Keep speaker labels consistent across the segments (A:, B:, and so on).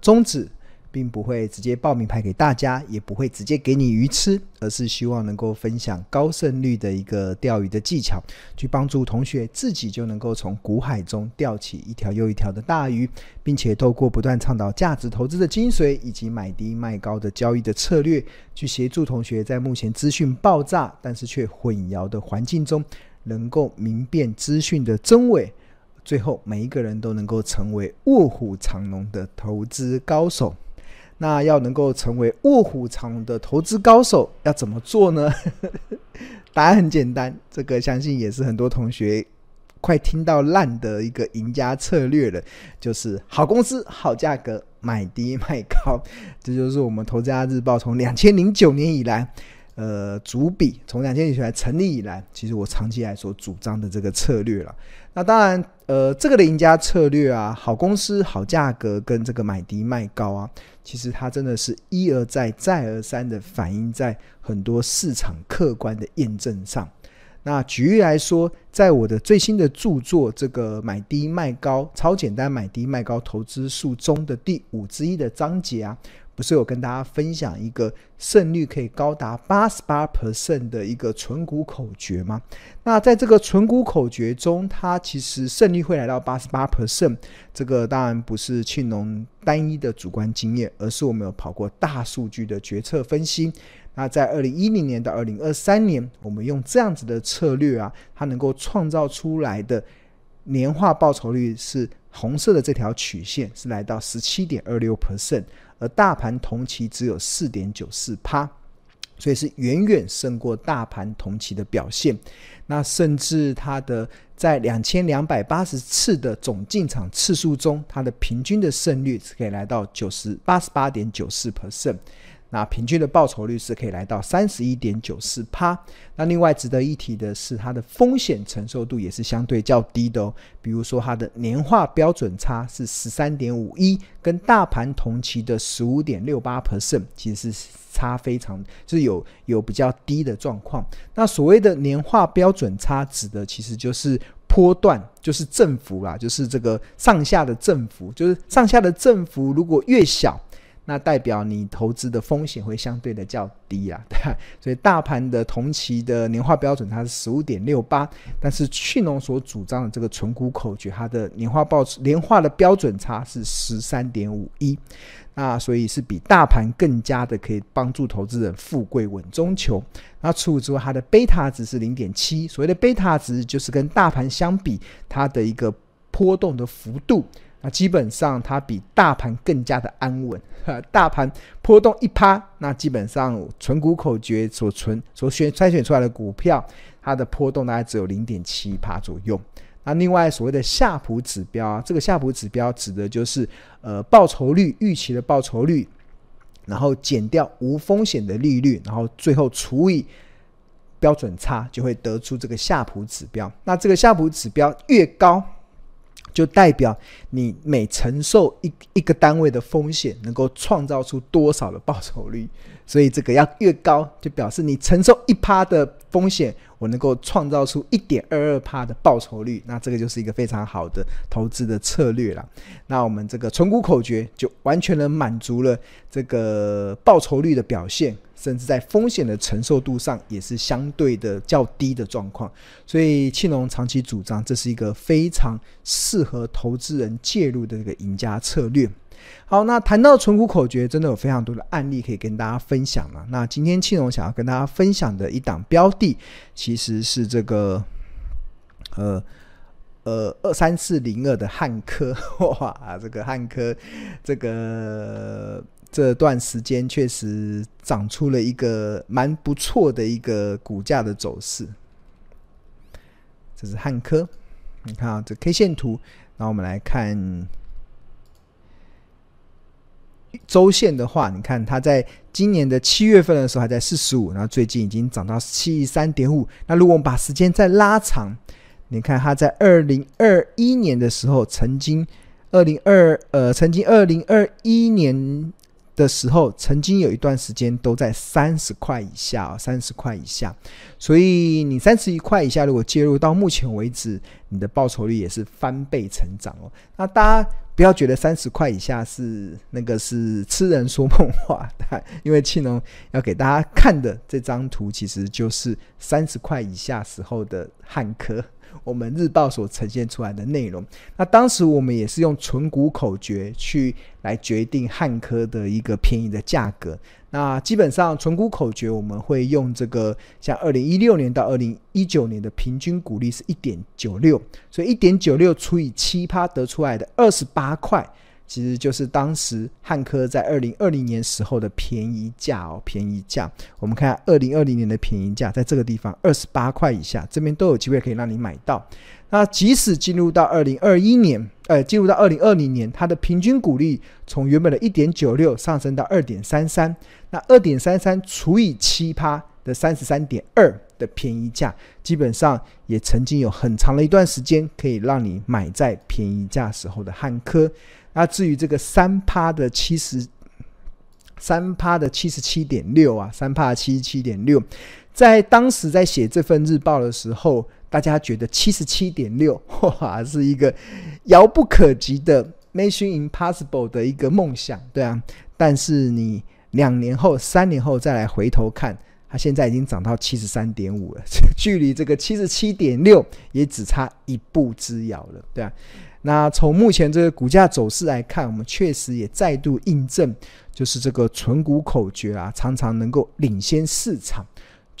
A: 宗旨。并不会直接报名牌给大家，也不会直接给你鱼吃，而是希望能够分享高胜率的一个钓鱼的技巧，去帮助同学自己就能够从股海中钓起一条又一条的大鱼，并且透过不断倡导价值投资的精髓，以及买低卖高的交易的策略，去协助同学在目前资讯爆炸但是却混淆的环境中，能够明辨资讯的真伪，最后每一个人都能够成为卧虎藏龙的投资高手。那要能够成为卧虎藏龙的投资高手，要怎么做呢？答案很简单，这个相信也是很多同学快听到烂的一个赢家策略了，就是好公司、好价格，买低卖高。这就是我们投资家日报从两千零九年以来，呃，主笔从两千年以来成立以来，其实我长期来所主张的这个策略了。那当然，呃，这个的赢家策略啊，好公司、好价格跟这个买低卖高啊，其实它真的是一而再、再而三的反映在很多市场客观的验证上。那举例来说，在我的最新的著作《这个买低卖高超简单买低卖高投资术》中的第五之一的章节啊。不是有跟大家分享一个胜率可以高达八十八 percent 的一个存股口诀吗？那在这个存股口诀中，它其实胜率会来到八十八 percent，这个当然不是庆农单一的主观经验，而是我们有跑过大数据的决策分析。那在二零一零年到二零二三年，我们用这样子的策略啊，它能够创造出来的年化报酬率是红色的这条曲线，是来到十七点二六 percent。而大盘同期只有四点九四趴，所以是远远胜过大盘同期的表现。那甚至它的在两千两百八十次的总进场次数中，它的平均的胜率可以来到九十八十八点九四 percent。那平均的报酬率是可以来到三十一点九四趴。那另外值得一提的是，它的风险承受度也是相对较低的哦。比如说，它的年化标准差是十三点五一，跟大盘同期的十五点六八 percent，其实是差非常，就是有有比较低的状况。那所谓的年化标准差，指的其实就是波段，就是振幅啦，就是这个上下的振幅，就是上下的振幅如果越小。那代表你投资的风险会相对的较低啊，对，所以大盘的同期的年化标准它是十五点六八，但是去农所主张的这个存股口诀，它的年化报年化的标准差是十三点五一，那所以是比大盘更加的可以帮助投资人富贵稳中求。那除此之外，它的贝塔值是零点七，所谓的贝塔值就是跟大盘相比，它的一个波动的幅度。那基本上它比大盘更加的安稳，大盘波动一趴，那基本上存股口诀所存所选筛选出来的股票，它的波动大概只有零点七趴左右。那另外所谓的夏普指标啊，这个夏普指标指的就是呃报酬率预期的报酬率，然后减掉无风险的利率，然后最后除以标准差，就会得出这个夏普指标。那这个夏普指标越高，就代表你每承受一一个单位的风险，能够创造出多少的报酬率。所以这个要越高，就表示你承受一趴的风险，我能够创造出一点二二趴的报酬率。那这个就是一个非常好的投资的策略了。那我们这个存股口诀就完全能满足了这个报酬率的表现。甚至在风险的承受度上也是相对的较低的状况，所以庆隆长期主张这是一个非常适合投资人介入的这个赢家策略。好，那谈到存股口诀，真的有非常多的案例可以跟大家分享了。那今天庆隆想要跟大家分享的一档标的，其实是这个呃呃二三四零二的汉科，哇，这个汉科这个。这段时间确实长出了一个蛮不错的一个股价的走势。这是汉科，你看啊，这 K 线图。然后我们来看周线的话，你看它在今年的七月份的时候还在四十五，然后最近已经涨到七十三点五。那如果我们把时间再拉长，你看它在二零二一年的时候，曾经二零二呃，曾经二零二一年。的时候，曾经有一段时间都在三十块以下，三十块以下。所以你三十一块以下，如果介入到目前为止，你的报酬率也是翻倍成长哦。那大家不要觉得三十块以下是那个是痴人说梦话，因为庆农要给大家看的这张图，其实就是三十块以下时候的汉科。我们日报所呈现出来的内容，那当时我们也是用存股口诀去来决定汉科的一个便宜的价格。那基本上存股口诀我们会用这个，像二零一六年到二零一九年的平均股利是一点九六，所以一点九六除以七趴得出来的二十八块。其实就是当时汉科在二零二零年时候的便宜价哦，便宜价。我们看二零二零年的便宜价，在这个地方二十八块以下，这边都有机会可以让你买到。那即使进入到二零二一年，呃，进入到二零二零年，它的平均股利从原本的一点九六上升到二点三三，那二点三三除以七趴的三十三点二的便宜价，基本上也曾经有很长的一段时间可以让你买在便宜价时候的汉科。那至于这个三趴的七十三趴的七十七点六啊，三趴七十七点六，在当时在写这份日报的时候，大家觉得七十七点六 哇是一个遥不可及的 Mission Impossible 的一个梦想，对啊。但是你两年后、三年后再来回头看，它现在已经涨到七十三点五了，距离这个七十七点六也只差一步之遥了，对啊。那从目前这个股价走势来看，我们确实也再度印证，就是这个存股口诀啊，常常能够领先市场，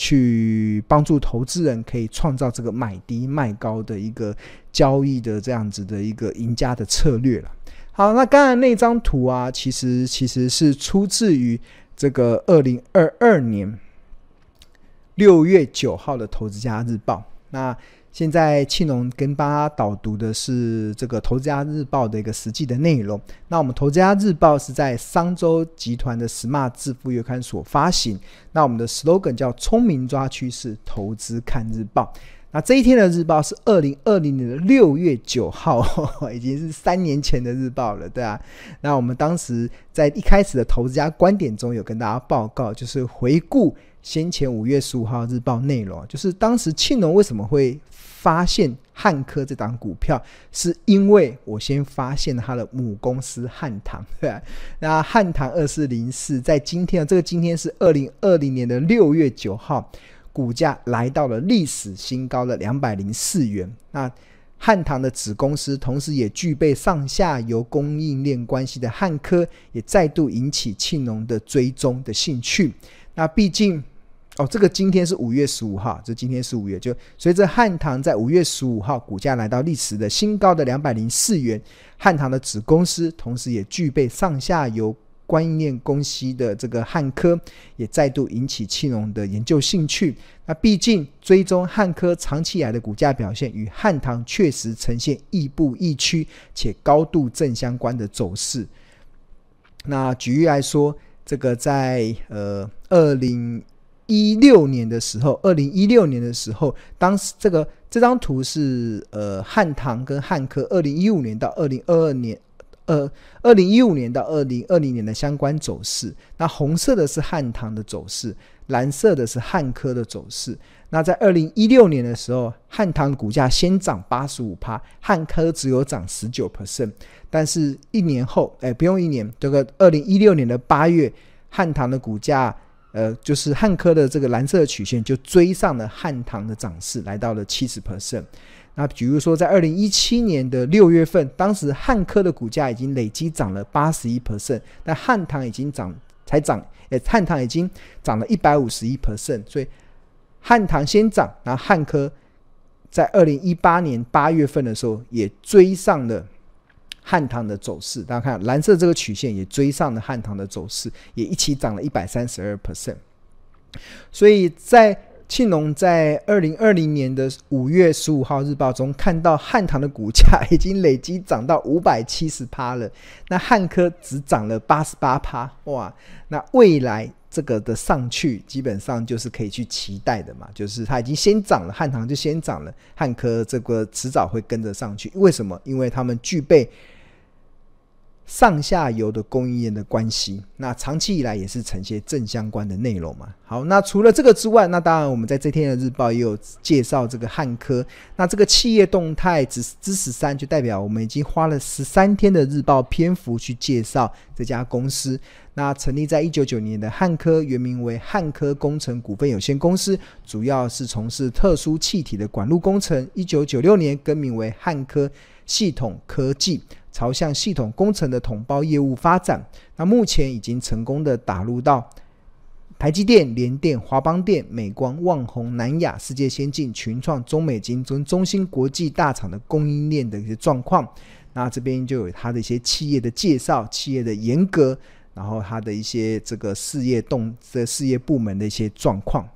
A: 去帮助投资人可以创造这个买低卖高的一个交易的这样子的一个赢家的策略了。好，那刚才那张图啊，其实其实是出自于这个二零二二年六月九号的《投资家日报》。那现在庆农跟大家导读的是这个《投资家日报》的一个实际的内容。那我们《投资家日报》是在商周集团的 Smart 致富月刊所发行。那我们的 slogan 叫“聪明抓趋势，投资看日报”。那这一天的日报是二零二零年的六月九号，已经是三年前的日报了，对啊。那我们当时在一开始的投资家观点中有跟大家报告，就是回顾先前五月十五号日报内容，就是当时庆农为什么会发现汉科这档股票，是因为我先发现它的母公司汉唐，对啊。那汉唐二四零四在今天啊，这个今天是二零二零年的六月九号。股价来到了历史新高的两百零四元。那汉唐的子公司，同时也具备上下游供应链关系的汉科，也再度引起庆农的追踪的兴趣。那毕竟，哦，这个今天是五月十五号，这今天是五月，就随着汉唐在五月十五号股价来到历史的新高的两百零四元，汉唐的子公司，同时也具备上下游。供应链公司的这个汉科也再度引起庆农的研究兴趣。那毕竟追踪汉科长期以来的股价表现，与汉唐确实呈现亦步亦趋且高度正相关的走势。那举例来说，这个在呃二零一六年的时候，二零一六年的时候，当时这个这张图是呃汉唐跟汉科二零一五年到二零二二年。呃，二零一五年到二零二零年的相关走势，那红色的是汉唐的走势，蓝色的是汉科的走势。那在二零一六年的时候，汉唐股价先涨八十五趴，汉科只有涨十九 percent。但是，一年后，哎，不用一年，这个二零一六年的八月，汉唐的股价，呃，就是汉科的这个蓝色的曲线就追上了汉唐的涨势，来到了七十 percent。那比如说，在二零一七年的六月份，当时汉科的股价已经累积涨了八十一 percent，但汉唐已经涨才涨，诶，汉唐已经涨了一百五十一 percent，所以汉唐先涨，然后汉科在二零一八年八月份的时候也追上了汉唐的走势。大家看蓝色这个曲线也追上了汉唐的走势，也一起涨了一百三十二 percent，所以在。庆农在二零二零年的五月十五号日报中看到汉唐的股价已经累积涨到五百七十趴了，那汉科只涨了八十八趴，哇！那未来这个的上去基本上就是可以去期待的嘛，就是它已经先涨了，汉唐就先涨了，汉科这个迟早会跟着上去。为什么？因为他们具备上下游的供应链的关系，那长期以来也是呈现正相关的内容嘛。好，那除了这个之外，那当然我们在这天的日报也有介绍这个汉科。那这个企业动态之之十三，就代表我们已经花了十三天的日报篇幅去介绍这家公司。那成立在一九九年的汉科，原名为汉科工程股份有限公司，主要是从事特殊气体的管路工程。一九九六年更名为汉科系统科技。朝向系统工程的统包业务发展，那目前已经成功的打入到台积电、联电、华邦电、美光、旺宏、南亚、世界先进、群创、中美金、中中芯国际大厂的供应链的一些状况。那这边就有它的一些企业的介绍、企业的严格，然后它的一些这个事业动的事业部门的一些状况。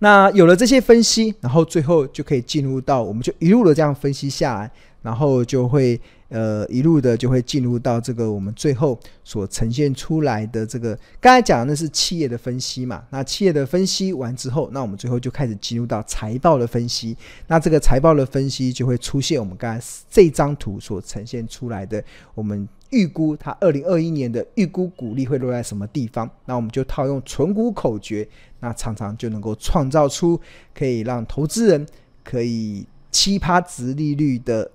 A: 那有了这些分析，然后最后就可以进入到，我们就一路的这样分析下来，然后就会。呃，一路的就会进入到这个我们最后所呈现出来的这个，刚才讲的那是企业的分析嘛。那企业的分析完之后，那我们最后就开始进入到财报的分析。那这个财报的分析就会出现我们刚才这张图所呈现出来的，我们预估它二零二一年的预估股利会落在什么地方。那我们就套用存股口诀，那常常就能够创造出可以让投资人可以七趴值利率的。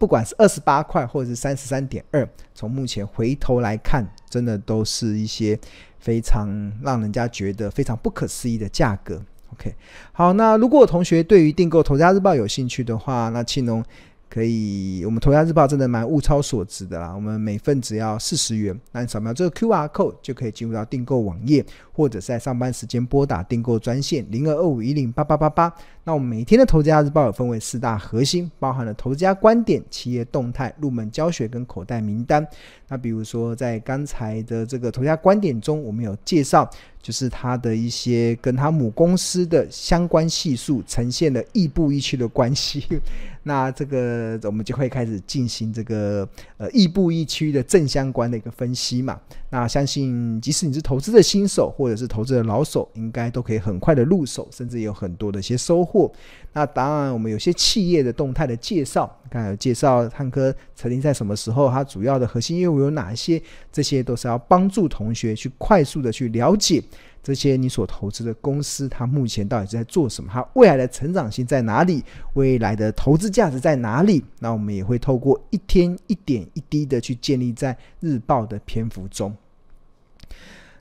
A: 不管是二十八块或者是三十三点二，从目前回头来看，真的都是一些非常让人家觉得非常不可思议的价格。OK，好，那如果同学对于订购《头家日报》有兴趣的话，那庆农。可以，我们头家日报真的蛮物超所值的啦。我们每份只要四十元，那你扫描这个 QR code 就可以进入到订购网页，或者在上班时间拨打订购专线零二二五一零八八八八。那我们每天的投资家日报有分为四大核心，包含了投资家观点、企业动态、入门教学跟口袋名单。那比如说在刚才的这个投资家观点中，我们有介绍。就是它的一些跟它母公司的相关系数呈现了亦步亦趋的关系，那这个我们就会开始进行这个呃亦步亦趋的正相关的一个分析嘛。那相信即使你是投资的新手或者是投资的老手，应该都可以很快的入手，甚至有很多的一些收获。那当然，我们有些企业的动态的介绍，刚才有介绍汉科成立在什么时候，它主要的核心业务有哪些，这些都是要帮助同学去快速的去了解。这些你所投资的公司，它目前到底在做什么？它未来的成长性在哪里？未来的投资价值在哪里？那我们也会透过一天一点一滴的去建立在日报的篇幅中。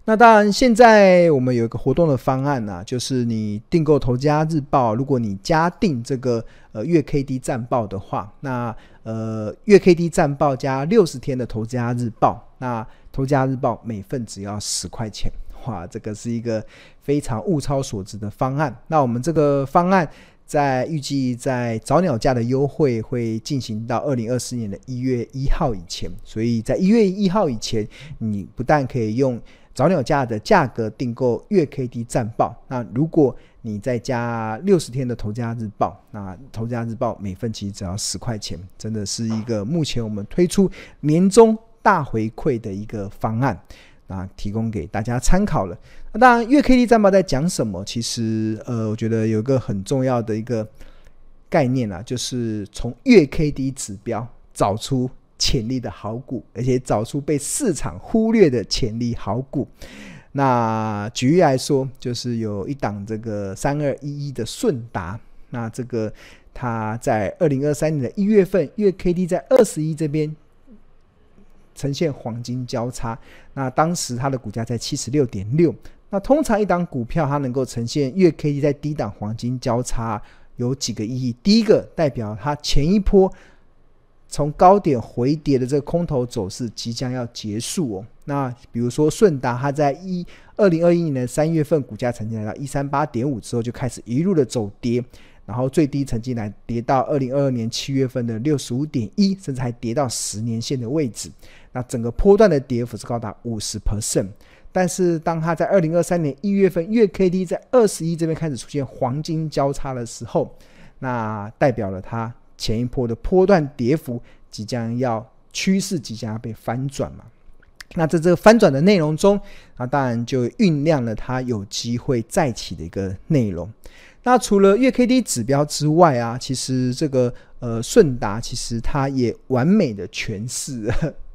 A: 那当然，现在我们有一个活动的方案呢、啊，就是你订购头家日报，如果你加订这个呃月 K D 战报的话，那呃月 K D 战报加六十天的投资家日报，那头家日报每份只要十块钱。哇，这个是一个非常物超所值的方案。那我们这个方案在预计在早鸟价的优惠会进行到二零二四年的一月一号以前，所以在一月一号以前，你不但可以用早鸟价的价格订购月 K D 战报，那如果你再加六十天的头家日报，那头家日报每份其实只要十块钱，真的是一个目前我们推出年终大回馈的一个方案。啊，提供给大家参考了。那当然，月 K D 战报在讲什么？其实，呃，我觉得有一个很重要的一个概念啊，就是从月 K D 指标找出潜力的好股，而且找出被市场忽略的潜力好股。那举例来说，就是有一档这个三二一一的顺达，那这个它在二零二三年的一月份，月 K D 在二十一这边。呈现黄金交叉，那当时它的股价在七十六点六。那通常一档股票它能够呈现月 K D 在低档黄金交叉，有几个意义。第一个代表它前一波从高点回跌的这个空头走势即将要结束哦。那比如说顺达，它在一二零二一年的三月份股价曾经来到一三八点五之后，就开始一路的走跌。然后最低曾经来跌到二零二二年七月份的六十五点一，甚至还跌到十年线的位置。那整个波段的跌幅是高达五十 percent。但是当它在二零二三年一月份月 K D 在二十一这边开始出现黄金交叉的时候，那代表了它前一波的波段跌幅即将要趋势即将要被翻转嘛。那在这个翻转的内容中，那当然就酝酿了它有机会再起的一个内容。那除了月 K D 指标之外啊，其实这个呃顺达其实它也完美的诠释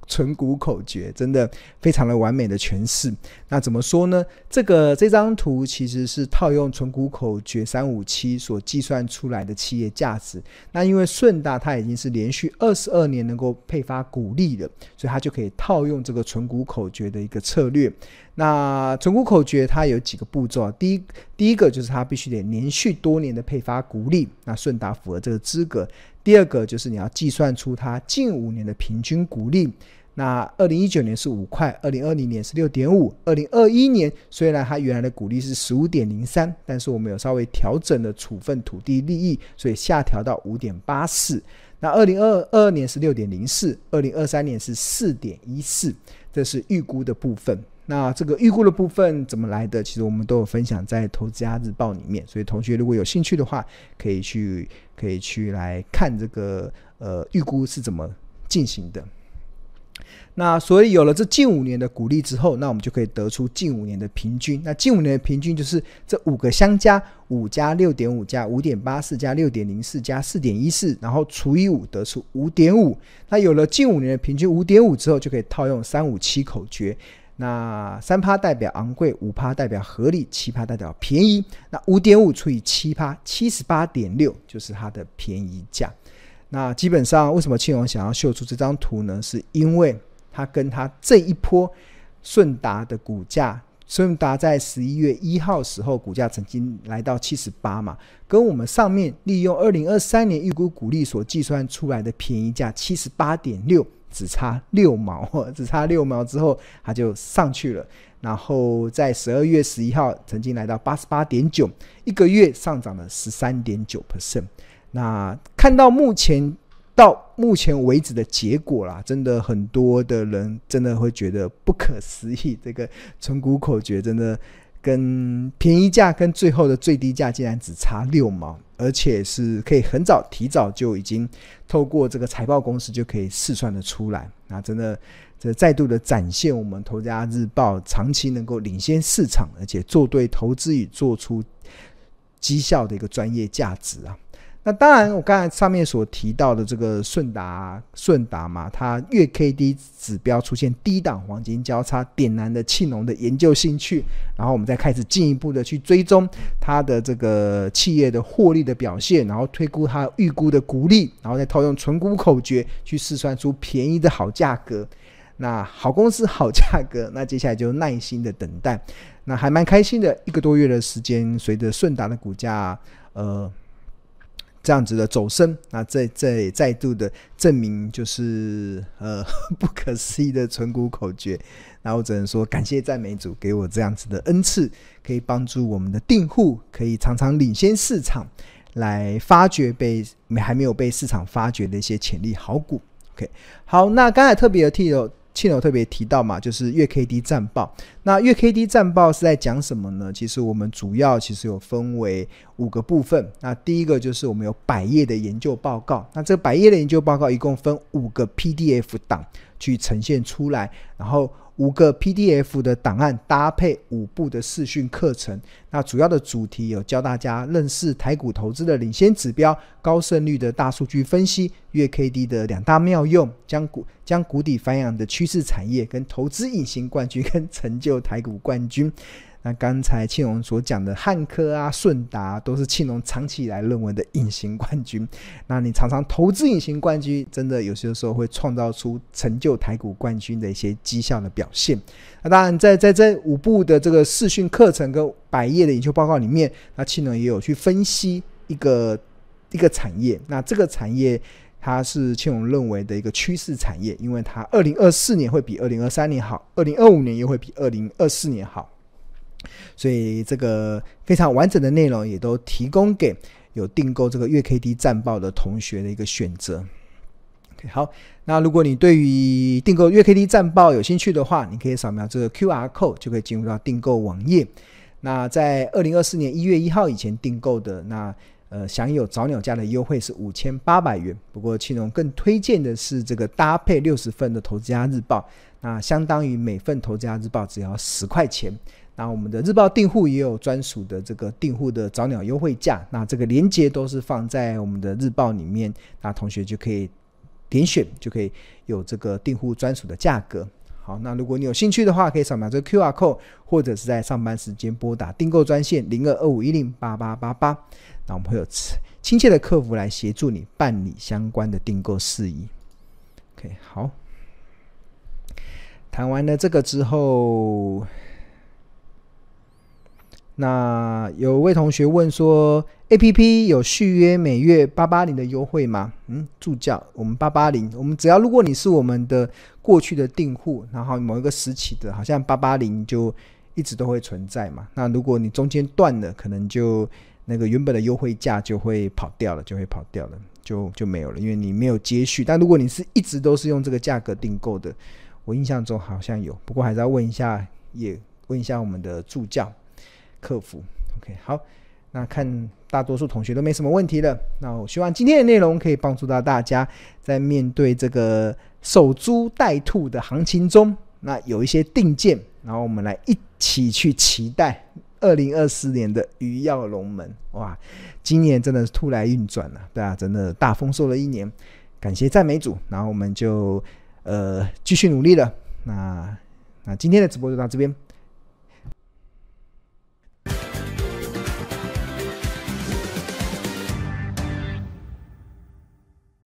A: 存股口诀，真的非常的完美的诠释。那怎么说呢？这个这张图其实是套用存股口诀三五七所计算出来的企业价值。那因为顺达它已经是连续二十二年能够配发股利了，所以它就可以套用这个存股口诀的一个策略。那存股口诀它有几个步骤，第一第一个就是它必须得连续多年的配发股利，那顺达符合这个资格。第二个就是你要计算出它近五年的平均股利。那二零一九年是五块，二零二零年是六点五，二零二一年虽然它原来的股利是十五点零三，但是我们有稍微调整了处分土地利益，所以下调到五点八四。那二零二二年是六点零四，二零二三年是四点一四，这是预估的部分。那这个预估的部分怎么来的？其实我们都有分享在《投资家日报》里面，所以同学如果有兴趣的话，可以去可以去来看这个呃预估是怎么进行的。那所以有了这近五年的股利之后，那我们就可以得出近五年的平均。那近五年的平均就是这五个相加，五加六点五加五点八四加六点零四加四点一四，然后除以五得出五点五。那有了近五年的平均五点五之后，就可以套用三五七口诀。那三趴代表昂贵，五趴代表合理，七趴代表便宜。那五点五除以七趴，七十八点六就是它的便宜价。那基本上为什么庆荣想要秀出这张图呢？是因为它跟它这一波顺达的股价，顺达在十一月一号时候股价曾经来到七十八嘛，跟我们上面利用二零二三年预估股利所计算出来的便宜价七十八点六，只差六毛，只差六毛之后它就上去了。然后在十二月十一号曾经来到八十八点九，一个月上涨了十三点九 percent。那看到目前。到目前为止的结果啦，真的很多的人真的会觉得不可思议。这个存股口诀真的跟便宜价跟最后的最低价竟然只差六毛，而且是可以很早提早就已经透过这个财报公司就可以试算的出来。那真的这再度的展现我们《投家日报》长期能够领先市场，而且做对投资与做出绩效的一个专业价值啊。那当然，我刚才上面所提到的这个顺达顺达嘛，它月 K D 指标出现低档黄金交叉，点燃的庆农的研究兴趣，然后我们再开始进一步的去追踪它的这个企业的获利的表现，然后推估它预估的股利，然后再套用存股口诀去试算出便宜的好价格。那好公司好价格，那接下来就耐心的等待。那还蛮开心的，一个多月的时间，随着顺达的股价，呃。这样子的走升，那这这也再度的证明，就是呃 不可思议的存股口诀。那我只能说，感谢赞美主给我这样子的恩赐，可以帮助我们的订户可以常常领先市场，来发掘被还没有被市场发掘的一些潜力好股。OK，好，那刚才特别有提到。庆友特别提到嘛，就是月 K D 战报。那月 K D 战报是在讲什么呢？其实我们主要其实有分为五个部分。那第一个就是我们有百页的研究报告。那这百页的研究报告一共分五个 P D F 档去呈现出来，然后。五个 PDF 的档案搭配五部的视讯课程，那主要的主题有教大家认识台股投资的领先指标、高胜率的大数据分析、月 KD 的两大妙用、将股将谷底翻扬的趋势产业、跟投资隐形冠军、跟成就台股冠军。那刚才庆荣所讲的汉科啊、顺达都是庆荣长期以来认为的隐形冠军。那你常常投资隐形冠军，真的有些时候会创造出成就台股冠军的一些绩效的表现。那当然，在在这五部的这个视讯课程跟百页的研究报告里面，那庆荣也有去分析一个一个产业。那这个产业它是庆荣认为的一个趋势产业，因为它二零二四年会比二零二三年好，二零二五年又会比二零二四年好。所以这个非常完整的内容也都提供给有订购这个月 K D 战报的同学的一个选择。好，那如果你对于订购月 K D 战报有兴趣的话，你可以扫描这个 Q R code 就可以进入到订购网页。那在二零二四年一月一号以前订购的，那呃享有早鸟价的优惠是五千八百元。不过庆荣更推荐的是这个搭配六十份的投资家日报，那相当于每份投资家日报只要十块钱。那我们的日报订户也有专属的这个订户的早鸟优惠价，那这个链接都是放在我们的日报里面，那同学就可以点选就可以有这个订户专属的价格。好，那如果你有兴趣的话，可以扫描这个 QR code，或者是在上班时间拨打订购专线零二二五一零八八八八，那我们会有亲切的客服来协助你办理相关的订购事宜。OK，好，谈完了这个之后。那有位同学问说，APP 有续约每月八八零的优惠吗？嗯，助教，我们八八零，我们只要如果你是我们的过去的订户，然后某一个时期的，好像八八零就一直都会存在嘛。那如果你中间断了，可能就那个原本的优惠价就会跑掉了，就会跑掉了，就就没有了，因为你没有接续。但如果你是一直都是用这个价格订购的，我印象中好像有，不过还是要问一下，也问一下我们的助教。客服，OK，好，那看大多数同学都没什么问题了，那我希望今天的内容可以帮助到大家，在面对这个守株待兔的行情中，那有一些定见，然后我们来一起去期待二零二四年的鱼跃龙门，哇，今年真的是兔来运转了，对啊，真的大丰收的一年，感谢赞美主，然后我们就呃继续努力了，那那今天的直播就到这边。